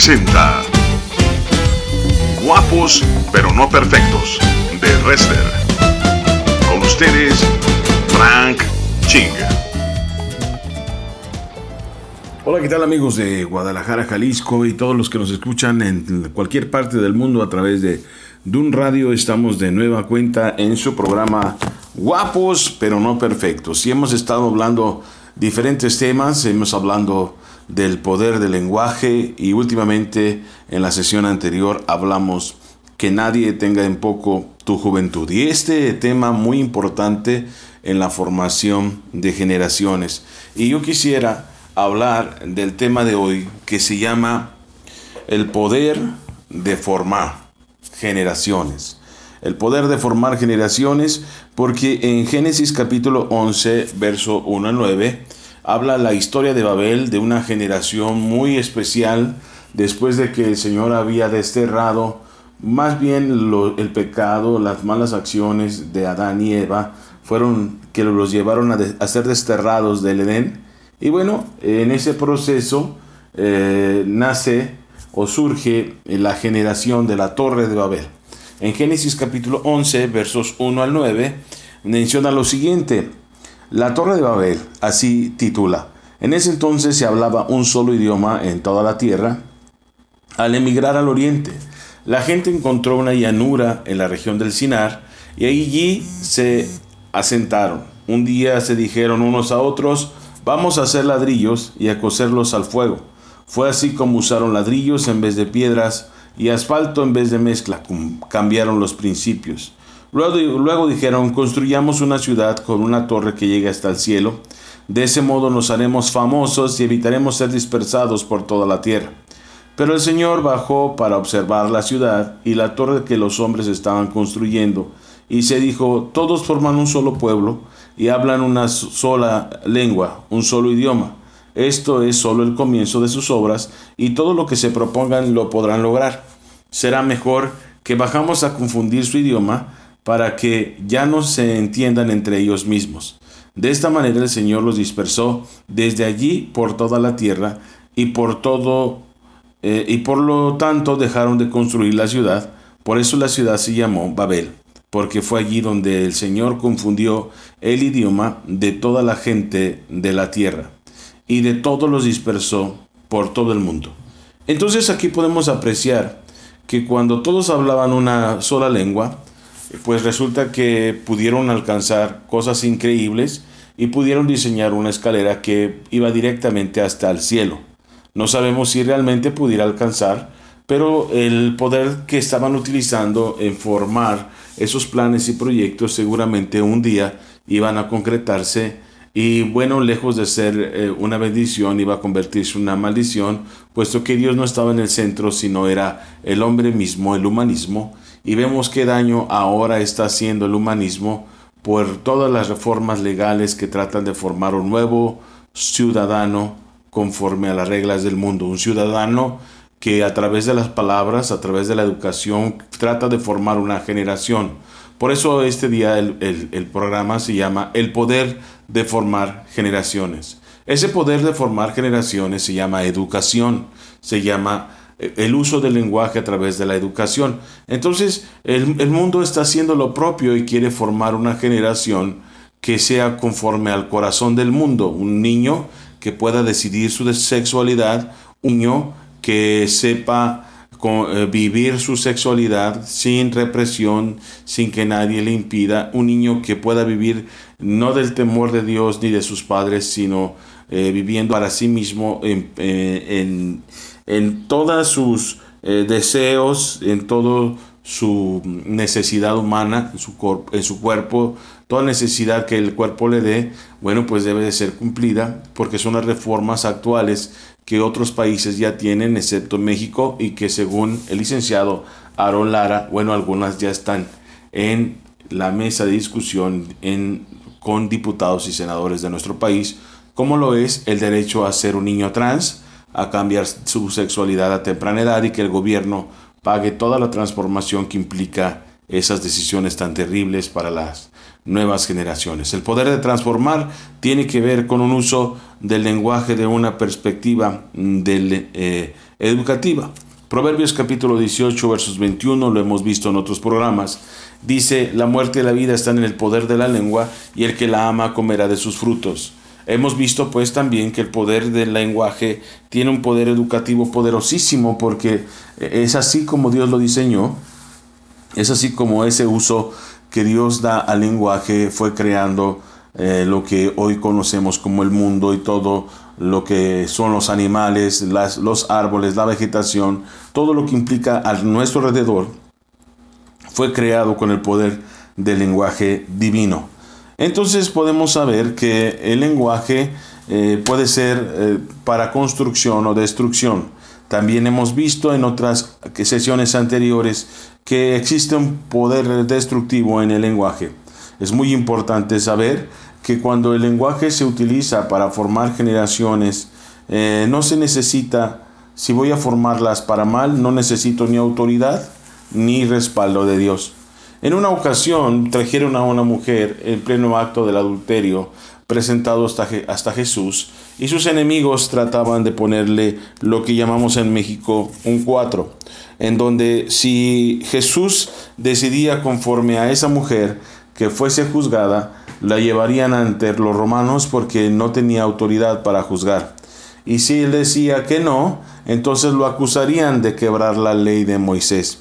presenta Guapos pero no perfectos de Wrestler. Con ustedes, Frank Ching. Hola, ¿qué tal amigos de Guadalajara, Jalisco y todos los que nos escuchan en cualquier parte del mundo a través de Dun Radio? Estamos de nueva cuenta en su programa Guapos pero no perfectos. Y hemos estado hablando diferentes temas, hemos hablando del poder del lenguaje y últimamente en la sesión anterior hablamos que nadie tenga en poco tu juventud. Y este tema muy importante en la formación de generaciones. Y yo quisiera hablar del tema de hoy que se llama el poder de formar generaciones. El poder de formar generaciones porque en Génesis capítulo 11, verso 1 al 9, habla la historia de Babel de una generación muy especial después de que el Señor había desterrado más bien el pecado, las malas acciones de Adán y Eva fueron que los llevaron a, ser desterrados del Edén. Y bueno, en ese proceso eh, nace o surge la generación de la torre de Babel. En Génesis capítulo 11, versos 1 al 9, menciona lo siguiente. La Torre de Babel, así titula. En ese entonces se hablaba un solo idioma en toda la tierra. Al emigrar al oriente, la gente encontró una llanura en la región del Sinar y allí se asentaron. Un día se dijeron unos a otros, vamos a hacer ladrillos y a coserlos al fuego. Fue así como usaron ladrillos en vez de piedras y asfalto en vez de mezcla. Cambiaron los principios. Luego, dijeron, construyamos una ciudad con una torre que llegue hasta el cielo. De ese modo nos haremos famosos y evitaremos ser dispersados por toda la tierra. Pero el Señor bajó para observar la ciudad y la torre que los hombres estaban construyendo, y se dijo, todos forman un solo pueblo y hablan una sola lengua, un solo idioma. Esto es solo el comienzo de sus obras, y todo lo que se propongan lo podrán lograr. Será mejor que bajamos a confundir su idioma, para que ya no se entiendan entre ellos mismos. De esta manera el Señor los dispersó desde allí por toda la tierra y por todo eh, y por lo tanto dejaron de construir la ciudad. Por eso la ciudad se llamó Babel, porque fue allí donde el Señor confundió el idioma de toda la gente de la tierra y de todos los dispersó por todo el mundo. Entonces aquí podemos apreciar que cuando todos hablaban una sola lengua, pues resulta que pudieron alcanzar cosas increíbles y pudieron diseñar una escalera que iba directamente hasta el cielo. No sabemos si realmente pudiera alcanzar, pero el poder que estaban utilizando en formar esos planes y proyectos seguramente un día iban a concretarse y bueno, lejos de ser eh, una bendición, iba a convertirse en una maldición, puesto que Dios no estaba en el centro, sino era el hombre mismo, el humanismo, y vemos qué daño ahora está haciendo el humanismo por todas las reformas legales que tratan de formar un nuevo ciudadano conforme a las reglas del mundo, un ciudadano que a través de las palabras, a través de la educación, trata de formar una generación. Por eso este día el, el programa se llama El poder de formar generaciones. Ese poder de formar generaciones se llama educación, se llama el uso del lenguaje a través de la educación. Entonces, el, mundo está haciendo lo propio y quiere formar una generación que sea conforme al corazón del mundo, un niño que pueda decidir su sexualidad, un niño que sepa eh, vivir su sexualidad sin represión, sin que nadie le impida, un niño que pueda vivir no del temor de Dios ni de sus padres, sino eh, viviendo para sí mismo en, eh, en en todos sus eh, deseos, en toda su necesidad humana, en su, en su cuerpo, toda necesidad que el cuerpo le dé, bueno, pues debe de ser cumplida porque son las reformas actuales que otros países ya tienen, excepto México, y que según el licenciado Aaron Lara, bueno, algunas ya están en la mesa de discusión en, con diputados y senadores de nuestro país, como lo es el derecho a ser un niño trans, a cambiar su sexualidad a temprana edad y que el gobierno pague toda la transformación que implica esas decisiones tan terribles para las nuevas generaciones. El poder de transformar tiene que ver con un uso del lenguaje de una perspectiva mm, eh, educativa. Proverbios capítulo 18 versos 21 lo hemos visto en otros programas. Dice, la muerte y la vida están en el poder de la lengua y el que la ama comerá de sus frutos. Hemos visto pues también que el poder del lenguaje tiene un poder educativo poderosísimo porque es así como Dios lo diseñó, es así como ese uso que Dios da al lenguaje fue creando eh, lo que hoy conocemos como el mundo y todo lo que son los animales, los árboles, la vegetación, todo lo que implica a nuestro alrededor, fue creado con el poder del lenguaje divino. Entonces podemos saber que el lenguaje eh, puede ser eh, para construcción o destrucción. También hemos visto en otras sesiones anteriores que existe un poder destructivo en el lenguaje. Es muy importante saber que cuando el lenguaje se utiliza para formar generaciones, eh, no se necesita, si voy a formarlas para mal, no necesito ni autoridad ni respaldo de Dios. En una ocasión trajeron a una mujer en pleno acto del adulterio presentado hasta, hasta, Jesús y sus enemigos trataban de ponerle lo que llamamos en México un cuatro, en donde si Jesús decidía conforme a esa mujer que fuese juzgada, la llevarían ante los romanos porque no tenía autoridad para juzgar. Y si él decía que no, entonces lo acusarían de quebrar la ley de Moisés.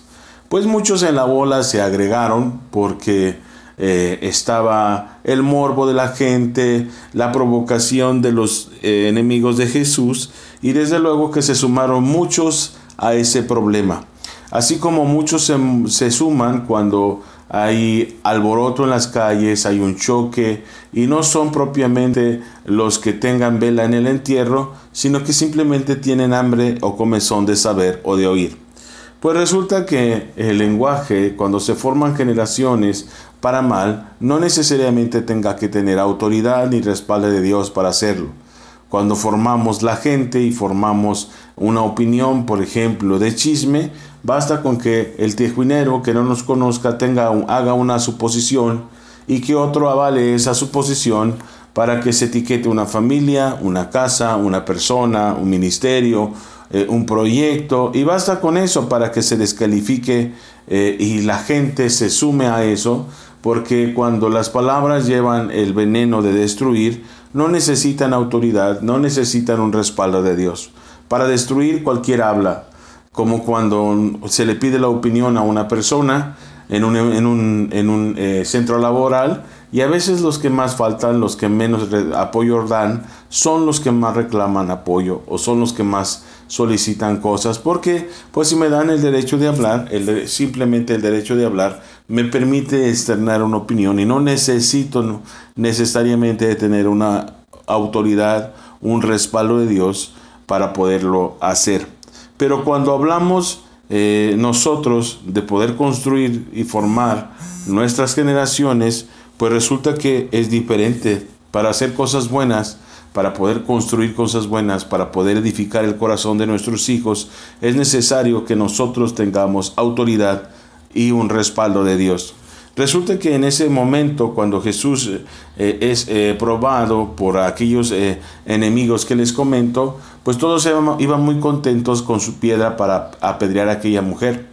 Pues muchos en la bola se agregaron porque eh, estaba el morbo de la gente, la provocación de los eh, enemigos de Jesús y desde luego que se sumaron muchos a ese problema. Así como muchos se, se suman cuando hay alboroto en las calles, hay un choque y no son propiamente los que tengan vela en el entierro, sino que simplemente tienen hambre o comezón de saber o de oír. Pues resulta que el lenguaje, cuando se forman generaciones para mal, no necesariamente tenga que tener autoridad ni respaldo de Dios para hacerlo. Cuando formamos la gente y formamos una opinión, por ejemplo, de chisme, basta con que el tejuinero que no nos conozca tenga, haga una suposición y que otro avale esa suposición para que se etiquete una familia, una casa, una persona, un ministerio, eh, un proyecto y basta con eso para que se descalifique eh, y la gente se sume a eso porque cuando las palabras llevan el veneno de destruir, no necesitan autoridad, no necesitan un respaldo de Dios. Para destruir cualquier habla, como cuando se le pide la opinión a una persona en un, en un, en un eh, centro laboral y a veces los que más faltan, los que menos apoyo dan, son los que más reclaman apoyo o son los que más solicitan cosas. Porque, pues si me dan el derecho de hablar, el simplemente el derecho de hablar, me permite externar una opinión y no necesito necesariamente tener una autoridad, un respaldo de Dios para poderlo hacer. Pero cuando hablamos eh, nosotros de poder construir y formar nuestras generaciones, pues resulta que es diferente. Para hacer cosas buenas, para poder construir cosas buenas, para poder edificar el corazón de nuestros hijos, es necesario que nosotros tengamos autoridad y un respaldo de Dios. Resulta que en ese momento, cuando Jesús eh, es eh, probado por aquellos eh, enemigos que les comento, pues todos iban muy contentos con su piedra para apedrear a aquella mujer.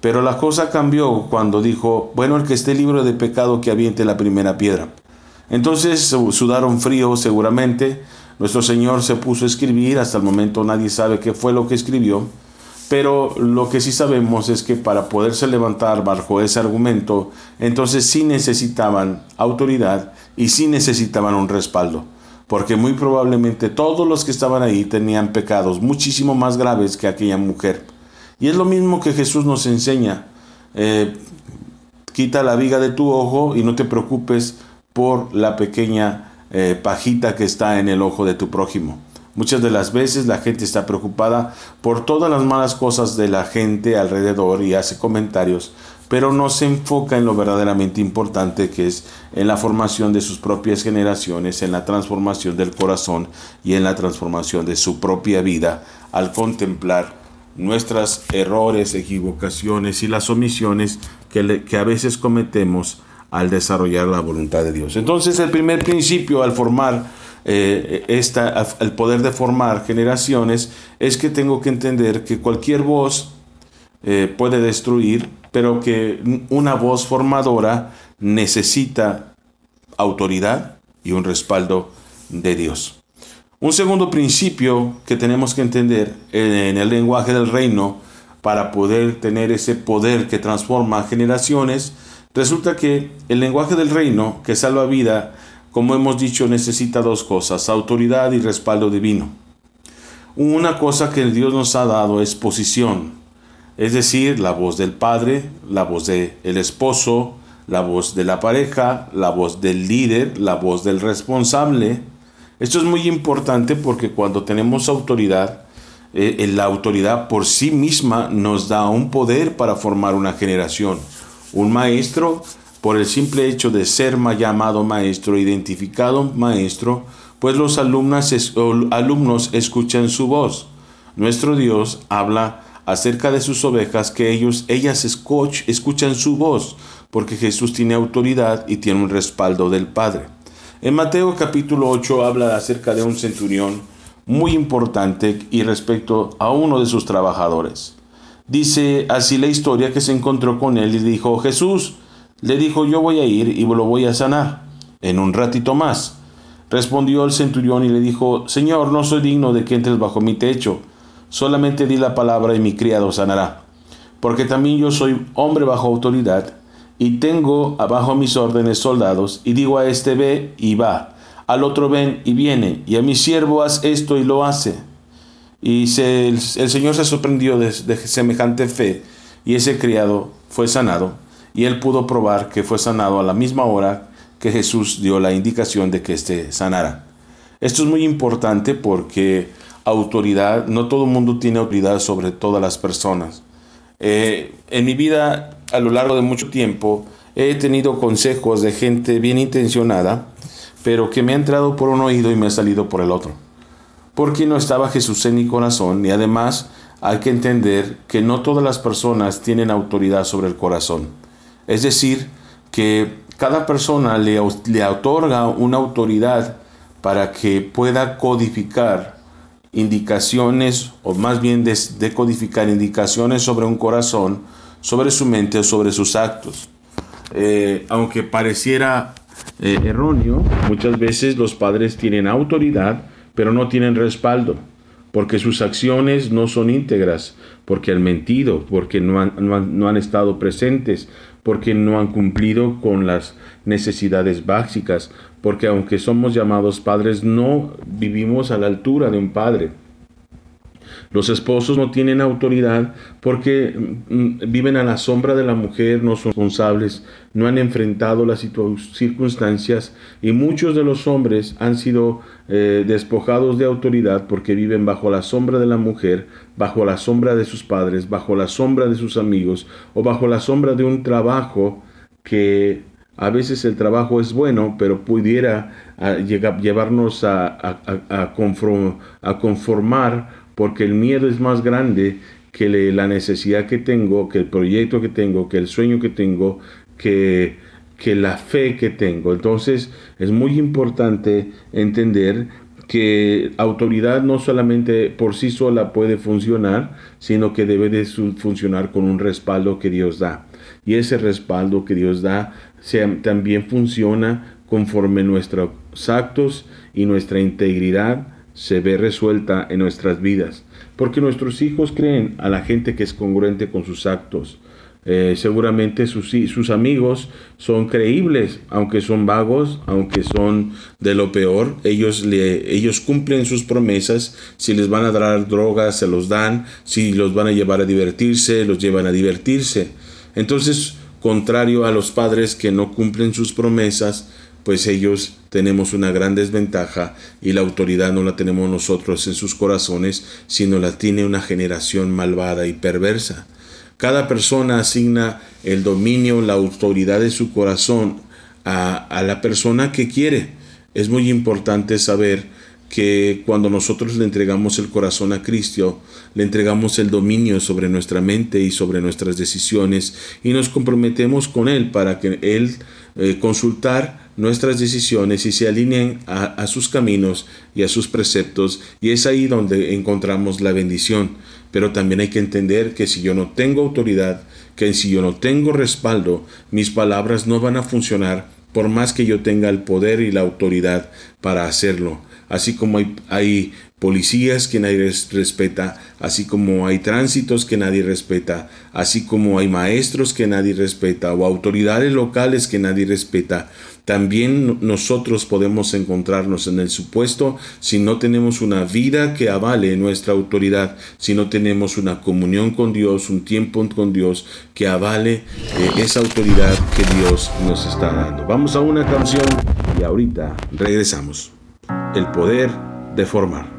Pero la cosa cambió cuando dijo, bueno, el que esté libre de pecado que aviente la primera piedra. Entonces sudaron frío seguramente. Nuestro Señor se puso a escribir, hasta el momento nadie sabe qué fue lo que escribió. Pero lo que sí sabemos es que para poderse levantar bajo ese argumento, entonces sí necesitaban autoridad y sí necesitaban un respaldo. Porque muy probablemente todos los que estaban ahí tenían pecados muchísimo más graves que aquella mujer. Y es lo mismo que Jesús nos enseña. Eh, quita la viga de tu ojo y no te preocupes por la pequeña eh, pajita que está en el ojo de tu prójimo. Muchas de las veces la gente está preocupada por todas las malas cosas de la gente alrededor y hace comentarios, pero no se enfoca en lo verdaderamente importante que es en la formación de sus propias generaciones, en la transformación del corazón y en la transformación de su propia vida al contemplar nuestros errores, equivocaciones y las omisiones que, que a veces cometemos al desarrollar la voluntad de Dios. Entonces el primer principio al formar eh, esta, el poder de formar generaciones es que tengo que entender que cualquier voz eh, puede destruir, pero que una voz formadora necesita autoridad y un respaldo de Dios. Un segundo principio que tenemos que entender en el lenguaje del reino para poder tener ese poder que transforma generaciones, resulta que el lenguaje del reino que salva vida, como hemos dicho, necesita dos cosas, autoridad y respaldo divino. Una cosa que Dios nos ha dado es posición, es decir, la voz del padre, la voz del el esposo, la voz de la pareja, la voz del líder, la voz del responsable. Esto es muy importante porque cuando tenemos autoridad, eh, la autoridad por sí misma nos da un poder para formar una generación. Un maestro, por el simple hecho de ser llamado maestro, identificado maestro, pues los alumnos, alumnos escuchan su voz. Nuestro Dios habla acerca de sus ovejas que ellos, ellas escuchan su voz, porque Jesús tiene autoridad y tiene un respaldo del Padre. En Mateo capítulo 8 habla acerca de un centurión muy importante y respecto a uno de sus trabajadores. Dice así la historia que se encontró con él y dijo, Jesús, le dijo, yo voy a ir y lo voy a sanar en un ratito más. Respondió el centurión y le dijo, Señor, no soy digno de que entres bajo mi techo, solamente di la palabra y mi criado sanará. Porque también yo soy hombre bajo autoridad y tengo abajo mis órdenes soldados y digo a este ve y va al otro ven y viene, y a mi siervo haz esto y lo hace. Y el, Señor se sorprendió de, semejante fe, y ese criado fue sanado, y él pudo probar que fue sanado a la misma hora que Jesús dio la indicación de que éste sanara. Esto es muy importante porque autoridad, no todo el mundo tiene autoridad sobre todas las personas. Eh, en mi vida, a lo largo de mucho tiempo, he tenido consejos de gente bien intencionada pero que me ha entrado por un oído y me ha salido por el otro. Porque no estaba Jesús en mi corazón y además hay que entender que no todas las personas tienen autoridad sobre el corazón. Es decir, que cada persona le, le otorga una autoridad para que pueda codificar indicaciones, o más bien decodificar indicaciones sobre un corazón, sobre su mente o sobre sus actos. Eh, aunque pareciera eh, erróneo, muchas veces los padres tienen autoridad, pero no tienen respaldo, porque sus acciones no son íntegras, porque han mentido, porque no han, no han estado presentes, porque no han cumplido con las necesidades básicas, porque aunque somos llamados padres, no vivimos a la altura de un padre. Los esposos no tienen autoridad porque mm, viven a la sombra de la mujer, no son responsables, no han enfrentado las circunstancias y muchos de los hombres han sido eh, despojados de autoridad porque viven bajo la sombra de la mujer, bajo la sombra de sus padres, bajo la sombra de sus amigos o bajo la sombra de un trabajo que a veces el trabajo es bueno, pero pudiera ah, llevarnos a conformar porque el miedo es más grande que la necesidad que tengo, que el proyecto que tengo, que el sueño que tengo, que, que la fe que tengo. Entonces es muy importante entender que autoridad no solamente por sí sola puede funcionar, sino que debe de funcionar con un respaldo que Dios da. Y ese respaldo que Dios da también funciona conforme nuestros actos y nuestra integridad se ve resuelta en nuestras vidas, porque nuestros hijos creen a la gente que es congruente con sus actos. Eh, seguramente sus, sus amigos son creíbles, aunque son vagos, aunque son de lo peor. Ellos, ellos cumplen sus promesas. Si les van a dar drogas, se los dan. Si los van a llevar a divertirse, los llevan a divertirse. Entonces, contrario a los padres que no cumplen sus promesas, pues ellos tenemos una gran desventaja y la autoridad no la tenemos nosotros en sus corazones, sino la tiene una generación malvada y perversa. Cada persona asigna el dominio, la autoridad de su corazón a, a la persona que quiere. Es muy importante saber que cuando nosotros le entregamos el corazón a Cristo, le entregamos el dominio sobre nuestra mente y sobre nuestras decisiones y nos comprometemos con Él para que Él eh, consultar nuestras decisiones y se alineen a, sus caminos y a sus preceptos y es ahí donde encontramos la bendición. Pero también hay que entender que si yo no tengo autoridad, que si yo no tengo respaldo, mis palabras no van a funcionar por más que yo tenga el poder y la autoridad para hacerlo. Así como hay, policías que nadie respeta, así como hay tránsitos que nadie respeta, así como hay maestros que nadie respeta o autoridades locales que nadie respeta. También nosotros podemos encontrarnos en el supuesto si no tenemos una vida que avale nuestra autoridad, si no tenemos una comunión con Dios, un tiempo con Dios que avale eh, esa autoridad que Dios nos está dando. Vamos a una canción y ahorita regresamos. El poder de formar.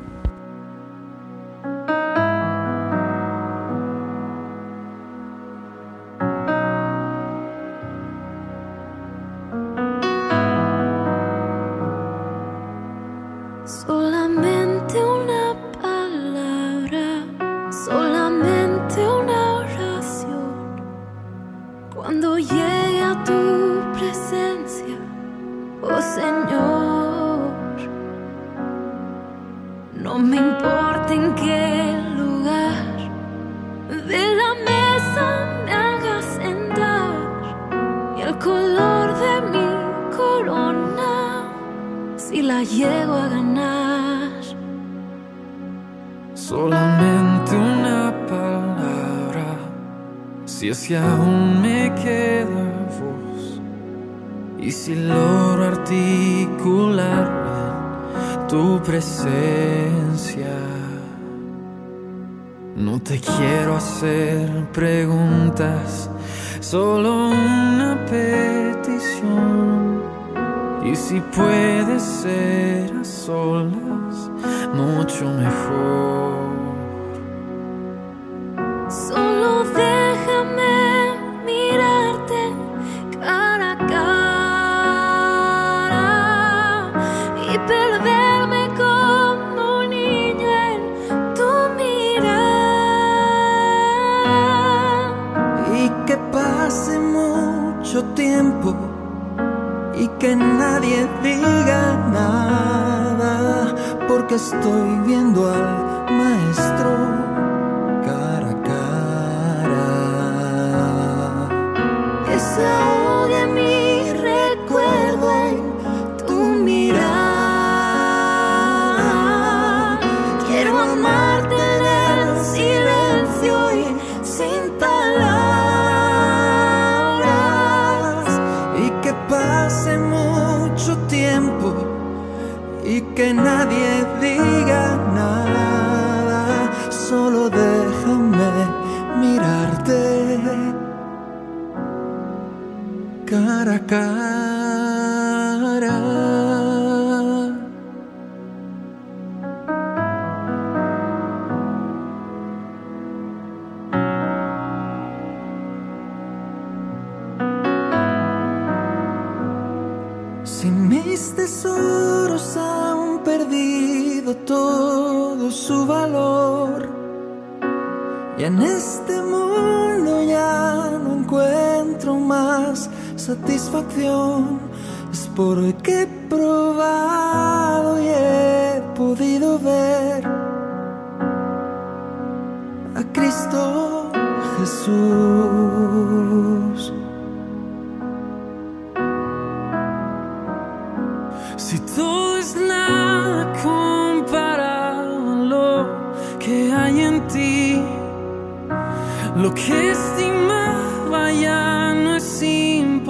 llego a ganar. Solamente una palabra, si es que aún me queda voz. Y si logro articularme en tu presencia. No te quiero hacer preguntas, solo una petición y si puede ser a solas, mucho mejor. que nadie diga nada, porque estoy viendo al maestro cara a cara. Que se ahogue mi recuerdo en tu mirada. Quiero amar.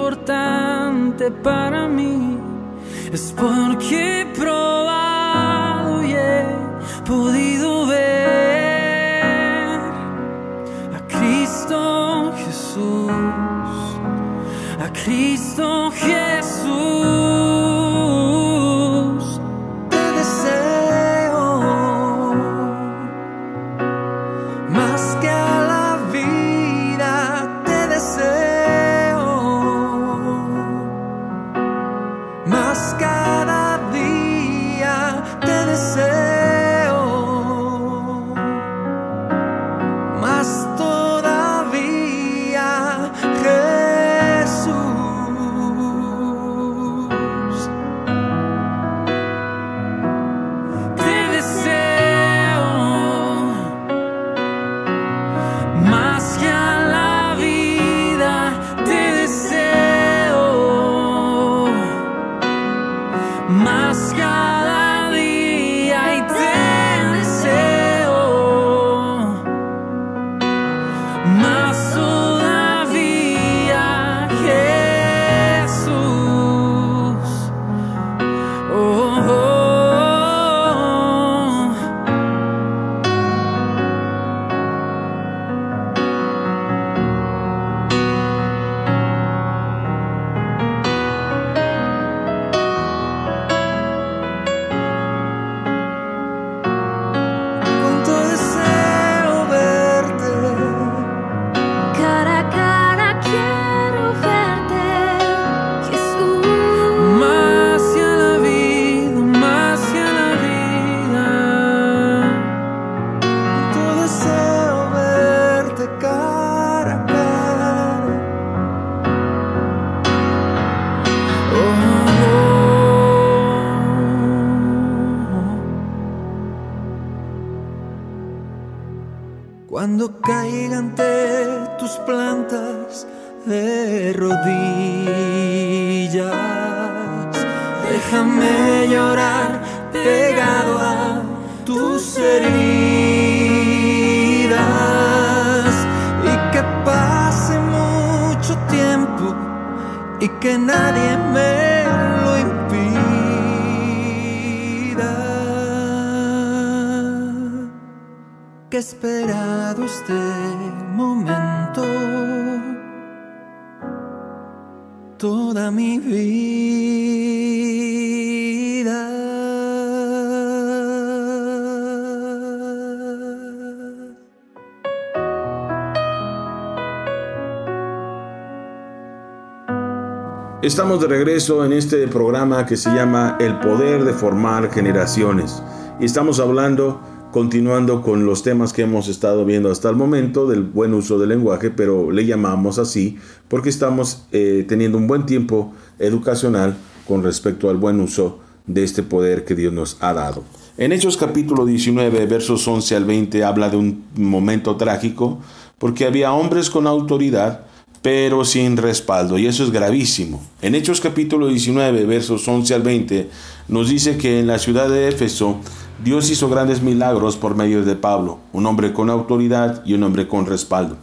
importante para mí es porque he probado y he podido ver a Cristo Jesús, a Cristo Jesús. Toda mi vida. Estamos de regreso en este programa que se llama El poder de formar generaciones. Y estamos hablando continuando con los temas que hemos estado viendo hasta el momento del buen uso del lenguaje, pero le llamamos así porque estamos eh, teniendo un buen tiempo educacional con respecto al buen uso de este poder que Dios nos ha dado. En Hechos capítulo 19, versos 11 al 20, habla de un momento trágico porque había hombres con autoridad, pero sin respaldo, y eso es gravísimo. En Hechos capítulo 19, versos 11 al 20, nos dice que en la ciudad de Éfeso Dios hizo grandes milagros por medio de Pablo, un hombre con autoridad y un hombre con respaldo.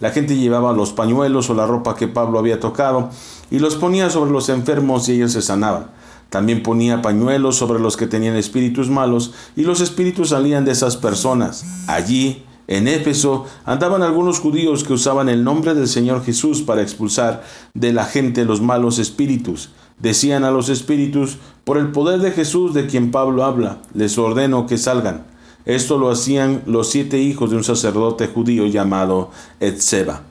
La gente llevaba los pañuelos o la ropa que Pablo había tocado y los ponía sobre los enfermos y ellos se sanaban. También ponía pañuelos sobre los que tenían espíritus malos y los espíritus salían de esas personas. Allí, en Éfeso, andaban algunos judíos que usaban el nombre del Señor Jesús para expulsar de la gente los malos espíritus. Decían a los espíritus, por el poder de Jesús de quien Pablo habla, les ordeno que salgan. Esto lo hacían los siete hijos de un sacerdote judío llamado Etzeba.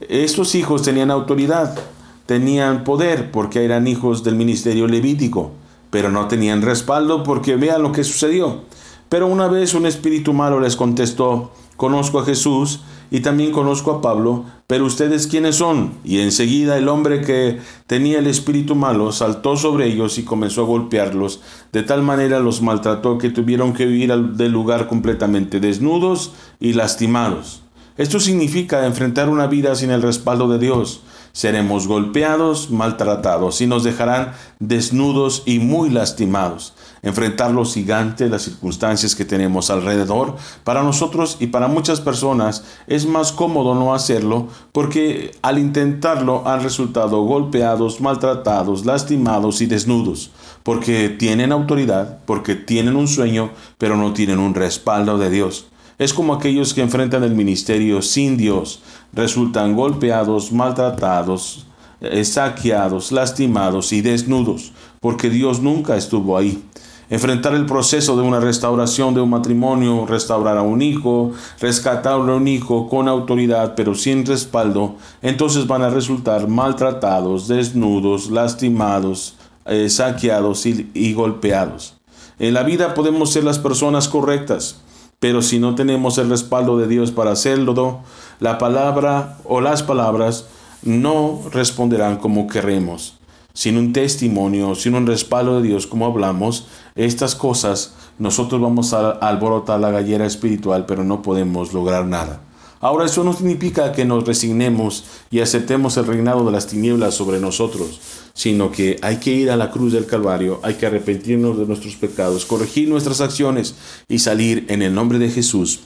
Estos hijos tenían autoridad, tenían poder porque eran hijos del ministerio levítico, pero no tenían respaldo porque vean lo que sucedió. Pero una vez un espíritu malo les contestó, conozco a Jesús y también conozco a Pablo, pero ustedes quiénes son? Y enseguida el hombre que tenía el espíritu malo saltó sobre ellos y comenzó a golpearlos, de tal manera los maltrató que tuvieron que huir del lugar completamente desnudos y lastimados. Esto significa enfrentar una vida sin el respaldo de Dios. Seremos golpeados, maltratados y nos dejarán desnudos y muy lastimados enfrentar los gigantes, las circunstancias que tenemos alrededor. Para nosotros y para muchas personas es más cómodo no hacerlo porque al intentarlo han resultado golpeados, maltratados, lastimados y desnudos, porque tienen autoridad, porque tienen un sueño, pero no tienen un respaldo de Dios. Es como aquellos que enfrentan el ministerio sin Dios, resultan golpeados, maltratados, eh, saqueados, lastimados y desnudos, porque Dios nunca estuvo ahí enfrentar el proceso de una restauración de un matrimonio, restaurar a un hijo, rescatar a un hijo con autoridad pero sin respaldo, entonces van a resultar maltratados, desnudos, lastimados, eh, saqueados y golpeados. En la vida podemos ser las personas correctas, pero si no tenemos el respaldo de Dios para hacerlo, la palabra o las palabras no responderán como queremos sin un testimonio, sin un respaldo de Dios, como hablamos, estas cosas nosotros vamos a alborotar la gallera espiritual, pero no podemos lograr nada. Ahora eso no significa que nos resignemos y aceptemos el reinado de las tinieblas sobre nosotros, sino que hay que ir a la cruz del Calvario, hay que arrepentirnos de nuestros pecados, corregir nuestras acciones y salir en el nombre de Jesús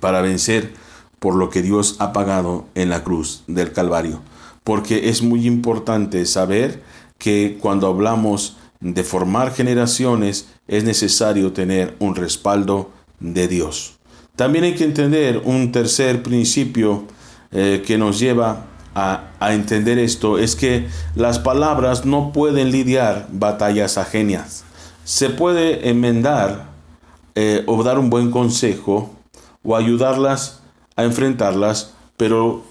para vencer por lo que Dios ha pagado en la cruz del Calvario. Porque es muy importante saber que cuando hablamos de formar generaciones es necesario tener un respaldo de Dios. También hay que entender un tercer principio eh, que nos lleva a, entender esto, es que las palabras no pueden lidiar batallas ajenas. Se puede enmendar eh, o dar un buen consejo o ayudarlas a enfrentarlas, pero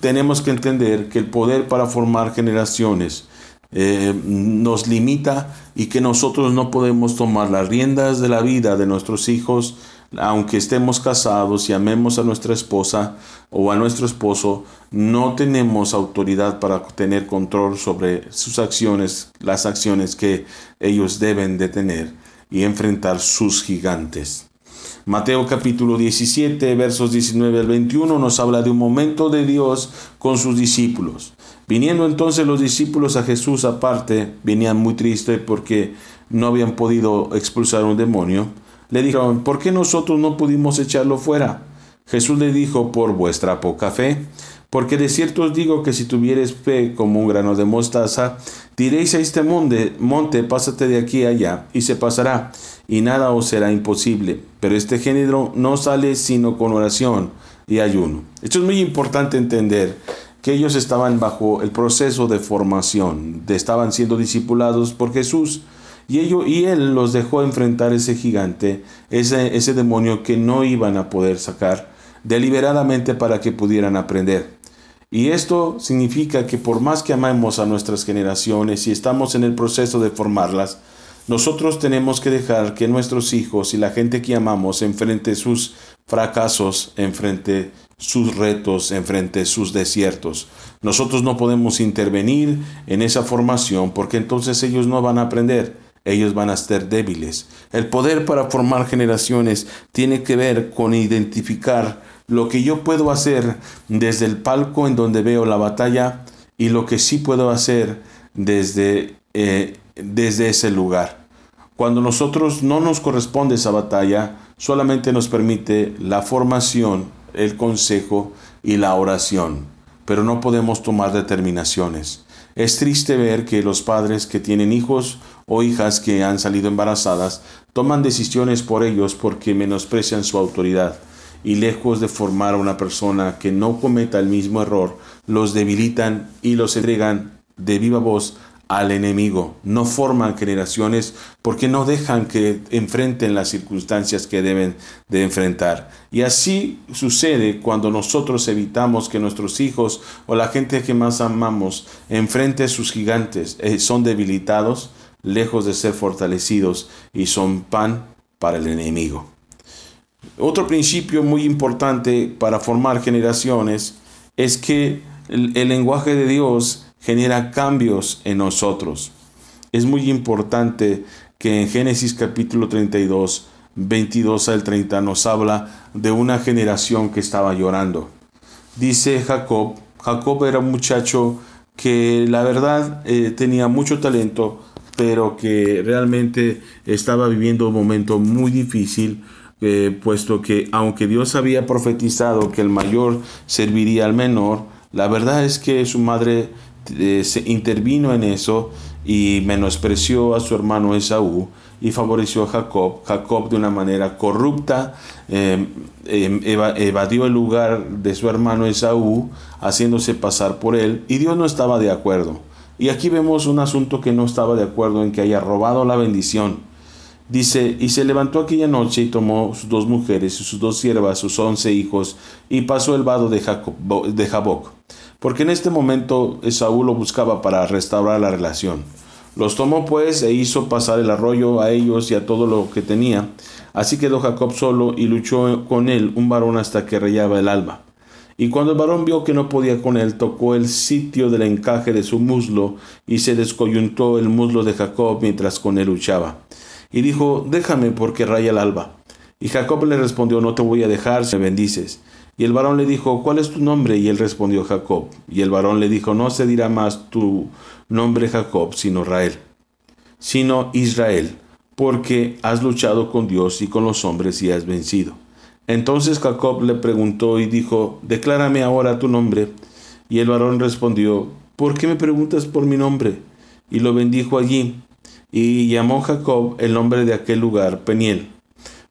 tenemos que entender que el poder para formar generaciones eh, nos limita y que nosotros no podemos tomar las riendas de la vida de nuestros hijos, aunque estemos casados y amemos a nuestra esposa o a nuestro esposo, no tenemos autoridad para tener control sobre sus acciones, las acciones que ellos deben de tener y enfrentar sus gigantes. Mateo capítulo 17, versos 19 al 21 nos habla de un momento de Dios con sus discípulos. Viniendo entonces los discípulos a Jesús aparte, venían muy tristes porque no habían podido expulsar un demonio. Le dijeron, ¿por qué nosotros no pudimos echarlo fuera? Jesús le dijo, por vuestra poca fe. Porque de cierto os digo que si tuvieres fe como un grano de mostaza, diréis a este monte, monte, pásate de aquí allá, y se pasará, y nada os será imposible. Pero este género no sale sino con oración y ayuno. Esto es muy importante entender que ellos estaban bajo el proceso de formación, estaban siendo discipulados por Jesús. Y, ellos, y él los dejó enfrentar ese gigante, ese, ese demonio que no iban a poder sacar deliberadamente para que pudieran aprender. Y esto significa que por más que amemos a nuestras generaciones y estamos en el proceso de formarlas, nosotros tenemos que dejar que nuestros hijos y la gente que amamos enfrente sus fracasos, enfrente sus retos, enfrente sus desiertos. Nosotros no podemos intervenir en esa formación porque entonces ellos no van a aprender, ellos van a ser débiles. El poder para formar generaciones tiene que ver con identificar lo que yo puedo hacer desde el palco en donde veo la batalla y lo que sí puedo hacer desde, eh, desde ese lugar. Cuando nosotros no nos corresponde esa batalla, solamente nos permite la formación, el consejo y la oración, pero no podemos tomar determinaciones. Es triste ver que los padres que tienen hijos o hijas que han salido embarazadas toman decisiones por ellos porque menosprecian su autoridad y lejos de formar a una persona que no cometa el mismo error, los debilitan y los entregan de viva voz al enemigo. No forman generaciones porque no dejan que enfrenten las circunstancias que deben de enfrentar. Y así sucede cuando nosotros evitamos que nuestros hijos o la gente que más amamos enfrente sus gigantes. Eh, son debilitados, lejos de ser fortalecidos y son pan para el enemigo. Otro principio muy importante para formar generaciones es que el, lenguaje de Dios genera cambios en nosotros. Es muy importante que en Génesis capítulo 32, 22 al 30 nos habla de una generación que estaba llorando. Dice Jacob, Jacob era un muchacho que la verdad eh, tenía mucho talento, pero que realmente estaba viviendo un momento muy difícil eh, puesto que aunque Dios había profetizado que el mayor serviría al menor, la verdad es que su madre eh, se intervino en eso y menospreció a su hermano Esaú y favoreció a Jacob. Jacob de una manera corrupta em, em, evadió el lugar de su hermano Esaú, haciéndose pasar por él, y Dios no estaba de acuerdo. Y aquí vemos un asunto que no estaba de acuerdo en que haya robado la bendición. Dice, y se levantó aquella noche y tomó sus dos mujeres sus dos siervas, sus once hijos, y pasó el vado de, Jacob, de Jaboc, porque en este momento Esaú lo buscaba para restaurar la relación. Los tomó pues e hizo pasar el arroyo a ellos y a todo lo que tenía. Así quedó Jacob solo y luchó con él un varón hasta que rayaba el alba. Y cuando el varón vio que no podía con él, tocó el sitio del encaje de su muslo y se descoyuntó el muslo de Jacob mientras con él luchaba y dijo, déjame porque raya el alba. Y Jacob le respondió, no te voy a dejar si me bendices. Y el varón le dijo, ¿cuál es tu nombre? Y él respondió, Jacob. Y el varón le dijo, no se dirá más tu nombre Jacob, sino Israel, sino Israel, porque has luchado con Dios y con los hombres y has vencido. Entonces Jacob le preguntó y dijo, declárame ahora tu nombre. Y el varón respondió, ¿por qué me preguntas por mi nombre? Y lo bendijo allí. Y llamó Jacob el nombre de aquel lugar Peniel,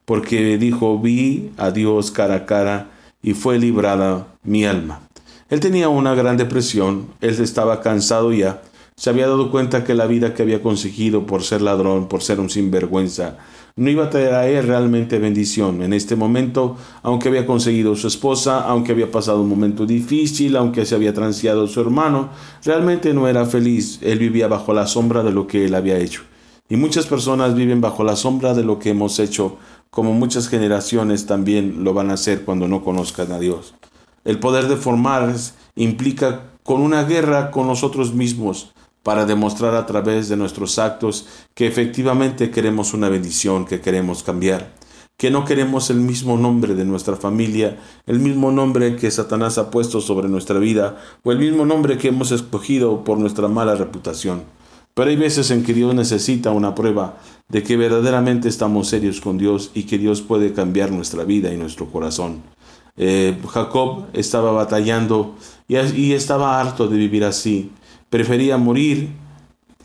porque dijo, vi a Dios cara a cara y fue librada mi alma. Él tenía una gran depresión, él estaba cansado ya, se había dado cuenta que la vida que había conseguido por ser ladrón, por ser un sinvergüenza, no iba a traer realmente bendición. En este momento, aunque había conseguido su esposa, aunque había pasado un momento difícil, aunque se había transeado su hermano, realmente no era feliz. Él vivía bajo la sombra de lo que él había hecho. Y muchas personas viven bajo la sombra de lo que hemos hecho como muchas generaciones también lo van a hacer cuando no conozcan a Dios. El poder de formar implica con una guerra con nosotros mismos para demostrar a través de nuestros actos que efectivamente queremos una bendición, que queremos cambiar, que no queremos el mismo nombre de nuestra familia, el mismo nombre que Satanás ha puesto sobre nuestra vida o el mismo nombre que hemos escogido por nuestra mala reputación. Pero hay veces en que Dios necesita una prueba de que verdaderamente estamos serios con Dios y que Dios puede cambiar nuestra vida y nuestro corazón. Eh, Jacob estaba batallando y, estaba harto de vivir así. Prefería morir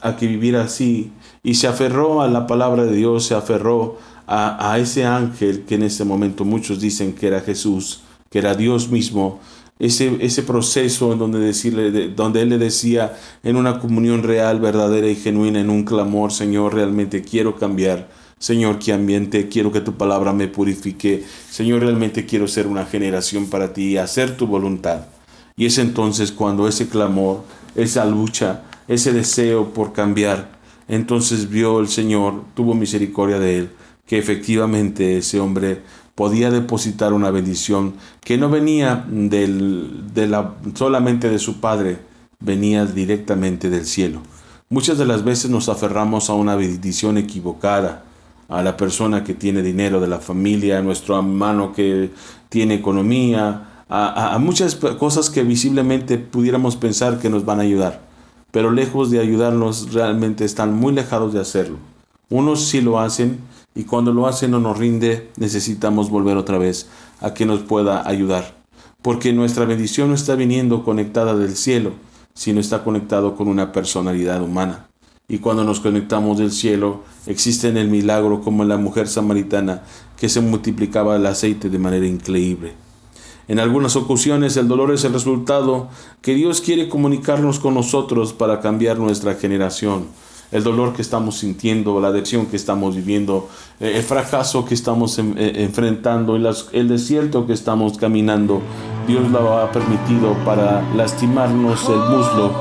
a que vivir así. Y se aferró a la palabra de Dios, se aferró a, a ese ángel que en ese momento muchos dicen que era Jesús, que era Dios mismo, ese, ese proceso en donde, decirle, donde Él le decía en una comunión real, verdadera y genuina, en un clamor, Señor, realmente quiero cambiar. Señor, que ambiente, quiero que tu palabra me purifique. Señor, realmente quiero ser una generación para ti, hacer tu voluntad. Y es entonces cuando ese clamor, esa lucha, ese deseo por cambiar, entonces vio el Señor, tuvo misericordia de él, que efectivamente ese hombre podía depositar una bendición que no venía del, de la, solamente de su Padre, venía directamente del cielo. Muchas de las veces nos aferramos a una bendición equivocada, a la persona que tiene dinero de la familia, a nuestro hermano que tiene economía, a, a, muchas cosas que visiblemente pudiéramos pensar que nos van a ayudar, pero lejos de ayudarnos realmente están muy lejados de hacerlo. Unos sí lo hacen y cuando lo hace no nos rinde, necesitamos volver otra vez a que nos pueda ayudar. Porque nuestra bendición no está viniendo conectada del cielo, sino está conectado con una personalidad humana. Y cuando nos conectamos del cielo, existe en el milagro como en la mujer samaritana que se multiplicaba el aceite de manera increíble. En algunas ocasiones el dolor es el resultado que Dios quiere comunicarnos con nosotros para cambiar nuestra generación el dolor que estamos sintiendo, la adicción que estamos viviendo, eh, el fracaso que estamos eh, enfrentando, el desierto que estamos caminando. Dios lo ha permitido para lastimarnos el muslo,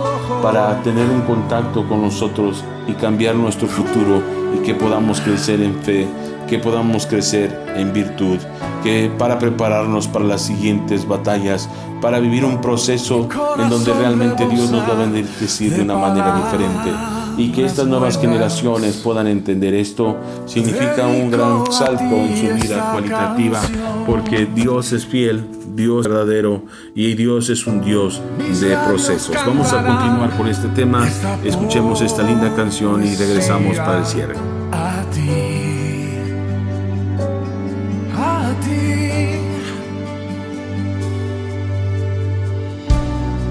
para tener un contacto con nosotros y cambiar nuestro futuro y que podamos crecer en fe, que podamos crecer en virtud, que para prepararnos para las siguientes batallas, para vivir un proceso en donde realmente Dios nos va a bendecir de una manera diferente y que estas nuevas generaciones puedan entender esto significa un gran salto en su vida cualitativa porque Dios es fiel, Dios es verdadero y Dios es un Dios de procesos. Vamos a continuar con este tema, escuchemos esta linda canción y regresamos para el cierre. A ti, a ti.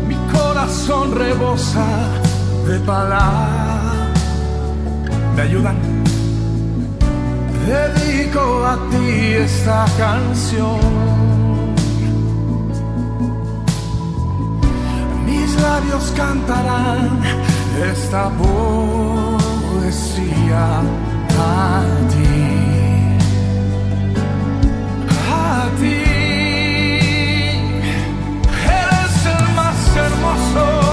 Mi corazón rebosa de palabras me ayudan. Dedico a ti esta canción. Mis labios cantarán esta poesía a ti. A ti. Eres el más hermoso.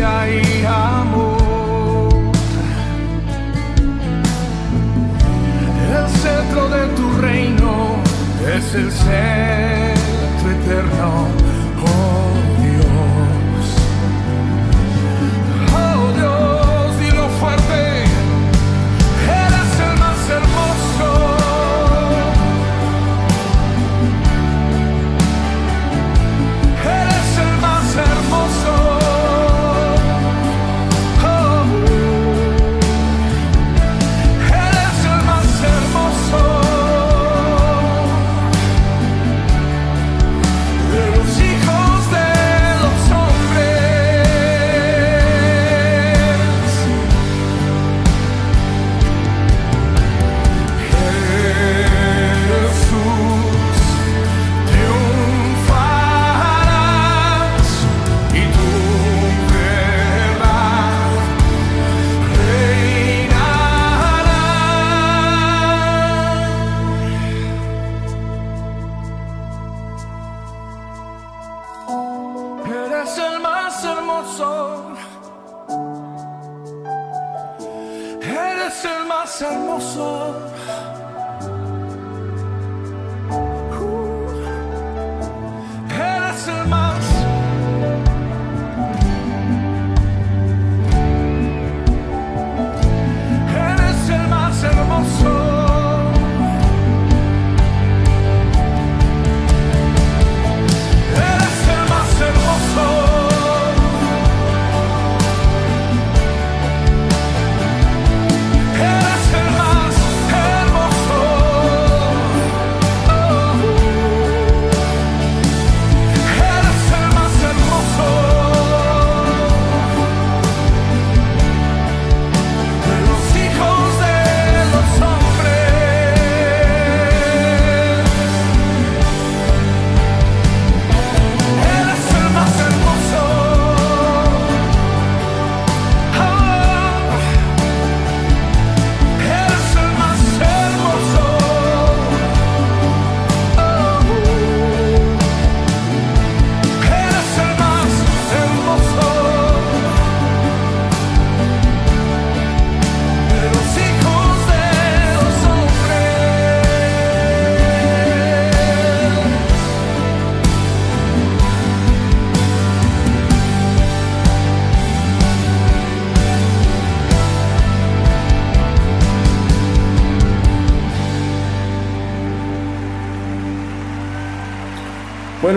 Justicia y amor. El centro de tu reino es el centro eterno.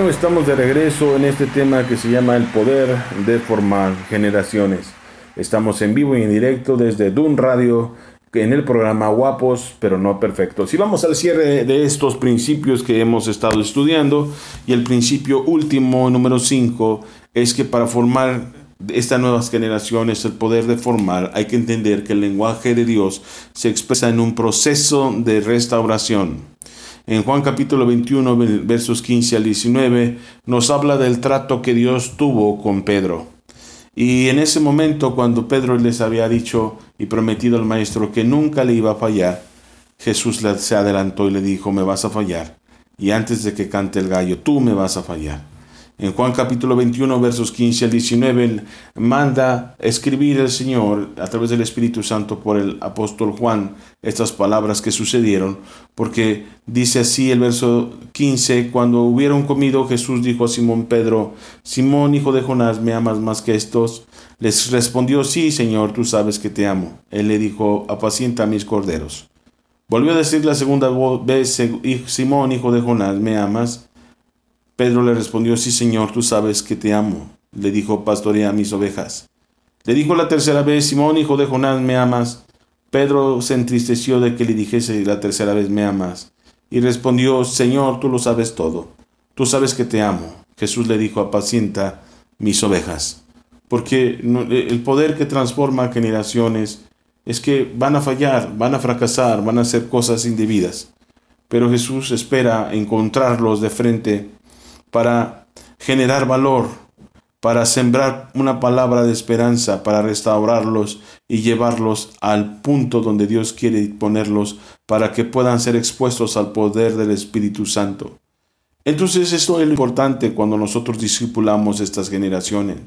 Bueno, estamos de regreso en este tema que se llama el poder de formar generaciones. Estamos en vivo y en directo desde Dun Radio en el programa Guapos pero no perfectos. Y vamos al cierre de estos principios que hemos estado estudiando. Y el principio último, número 5, es que para formar estas nuevas generaciones, el poder de formar, hay que entender que el lenguaje de Dios se expresa en un proceso de restauración. En Juan capítulo 21, versos 15 al 19, nos habla del trato que Dios tuvo con Pedro. Y en ese momento, cuando Pedro les había dicho y prometido al maestro que nunca le iba a fallar, Jesús se adelantó y le dijo, me vas a fallar. Y antes de que cante el gallo, tú me vas a fallar. En Juan capítulo 21, versos 15 al 19, manda escribir el Señor a través del Espíritu Santo por el apóstol Juan estas palabras que sucedieron, porque dice así el verso 15, cuando hubieron comido Jesús dijo a Simón Pedro, Simón hijo de Jonás, ¿me amas más que estos? Les respondió, sí, Señor, tú sabes que te amo. Él le dijo, apacienta mis corderos. Volvió a decir la segunda vez, Simón hijo de Jonás, ¿me amas? Pedro le respondió, sí Señor, tú sabes que te amo. Le dijo, pastorea mis ovejas. Le dijo la tercera vez, Simón, hijo de Jonás, ¿me amas? Pedro se entristeció de que le dijese la tercera vez, ¿me amas? Y respondió, Señor, tú lo sabes todo. Tú sabes que te amo. Jesús le dijo, apacienta mis ovejas. Porque el poder que transforma generaciones es que van a fallar, van a fracasar, van a hacer cosas indebidas. Pero Jesús espera encontrarlos de frente para generar valor, para sembrar una palabra de esperanza, para restaurarlos y llevarlos al punto donde Dios quiere ponerlos para que puedan ser expuestos al poder del Espíritu Santo. Entonces esto es lo importante cuando nosotros discipulamos estas generaciones.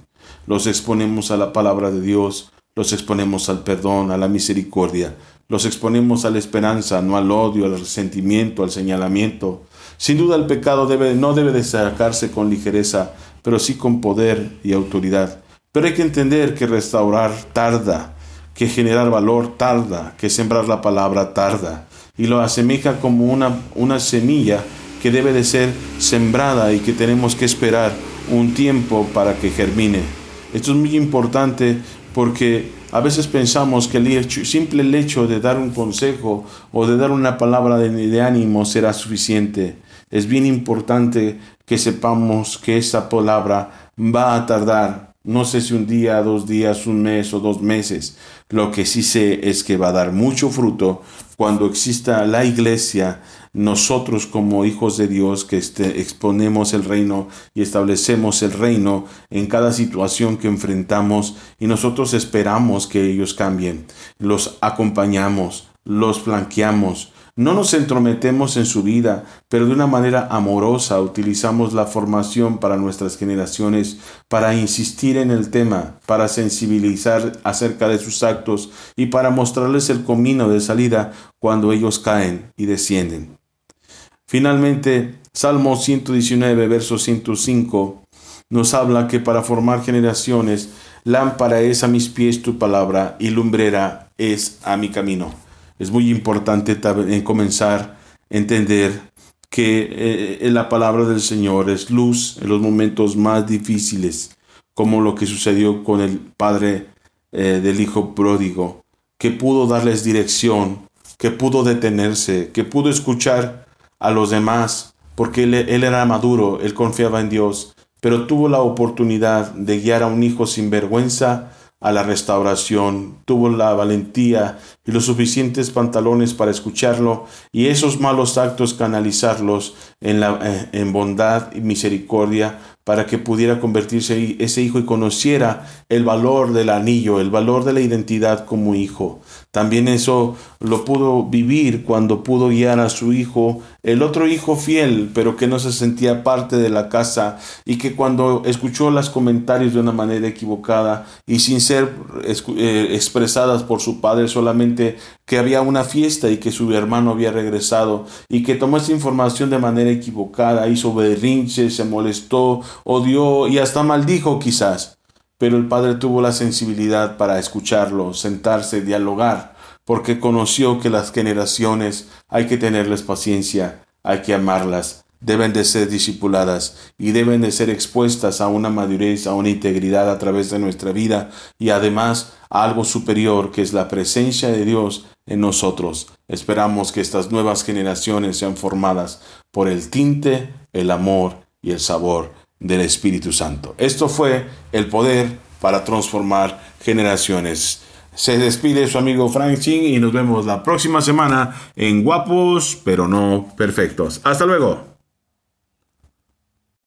Los exponemos a la palabra de Dios, los exponemos al perdón, a la misericordia, los exponemos a la esperanza, no al odio, al resentimiento, al señalamiento. Sin duda el pecado debe, no debe de sacarse con ligereza, pero sí con poder y autoridad. Pero hay que entender que restaurar tarda, que generar valor tarda, que sembrar la palabra tarda. Y lo asemeja como una, una semilla que debe de ser sembrada y que tenemos que esperar un tiempo para que germine. Esto es muy importante porque a veces pensamos que el simple hecho de dar un consejo o de dar una palabra de, de ánimo será suficiente. Es bien importante que sepamos que esa palabra va a tardar, no sé si un día, dos días, un mes o dos meses. Lo que sí sé es que va a dar mucho fruto cuando exista la iglesia nosotros como hijos de Dios que este, exponemos el reino y establecemos el reino en cada situación que enfrentamos y nosotros esperamos que ellos cambien, los acompañamos, los flanqueamos, no nos entrometemos en su vida, pero de una manera amorosa utilizamos la formación para nuestras generaciones, para insistir en el tema, para sensibilizar acerca de sus actos y para mostrarles el camino de salida cuando ellos caen y descienden. Finalmente, Salmo 119, verso 105, nos habla que para formar generaciones, lámpara es a mis pies tu palabra y lumbrera es a mi camino. Es muy importante en comenzar a entender que eh, la palabra del Señor es luz en los momentos más difíciles, como lo que sucedió con el padre eh, del hijo pródigo, que pudo darles dirección, que pudo detenerse, que pudo escuchar a los demás, porque él, era maduro, él confiaba en Dios, pero tuvo la oportunidad de guiar a un hijo sin vergüenza a la restauración, tuvo la valentía y los suficientes pantalones para escucharlo y esos malos actos canalizarlos en, la, eh, en bondad y misericordia para que pudiera convertirse ese hijo y conociera el valor del anillo, el valor de la identidad como hijo. También eso lo pudo vivir cuando pudo guiar a su hijo, el otro hijo fiel, pero que no se sentía parte de la casa y que cuando escuchó los comentarios de una manera equivocada y sin ser eh, expresadas por su padre, solamente que había una fiesta y que su hermano había regresado y que tomó esa información de manera equivocada, hizo berrinche, se molestó, odió y hasta maldijo quizás. Pero el padre tuvo la sensibilidad para escucharlo, sentarse, dialogar, porque conoció que las generaciones hay que tenerles paciencia, hay que amarlas, deben de ser discipuladas y deben de ser expuestas a una madurez, a una integridad a través de nuestra vida y además a algo superior que es la presencia de Dios en nosotros. Esperamos que estas nuevas generaciones sean formadas por el tinte, el amor y el sabor del Espíritu Santo. Esto fue el poder para transformar generaciones. Se despide su amigo Frank Ching y nos vemos la próxima semana en Guapos pero no perfectos. Hasta luego.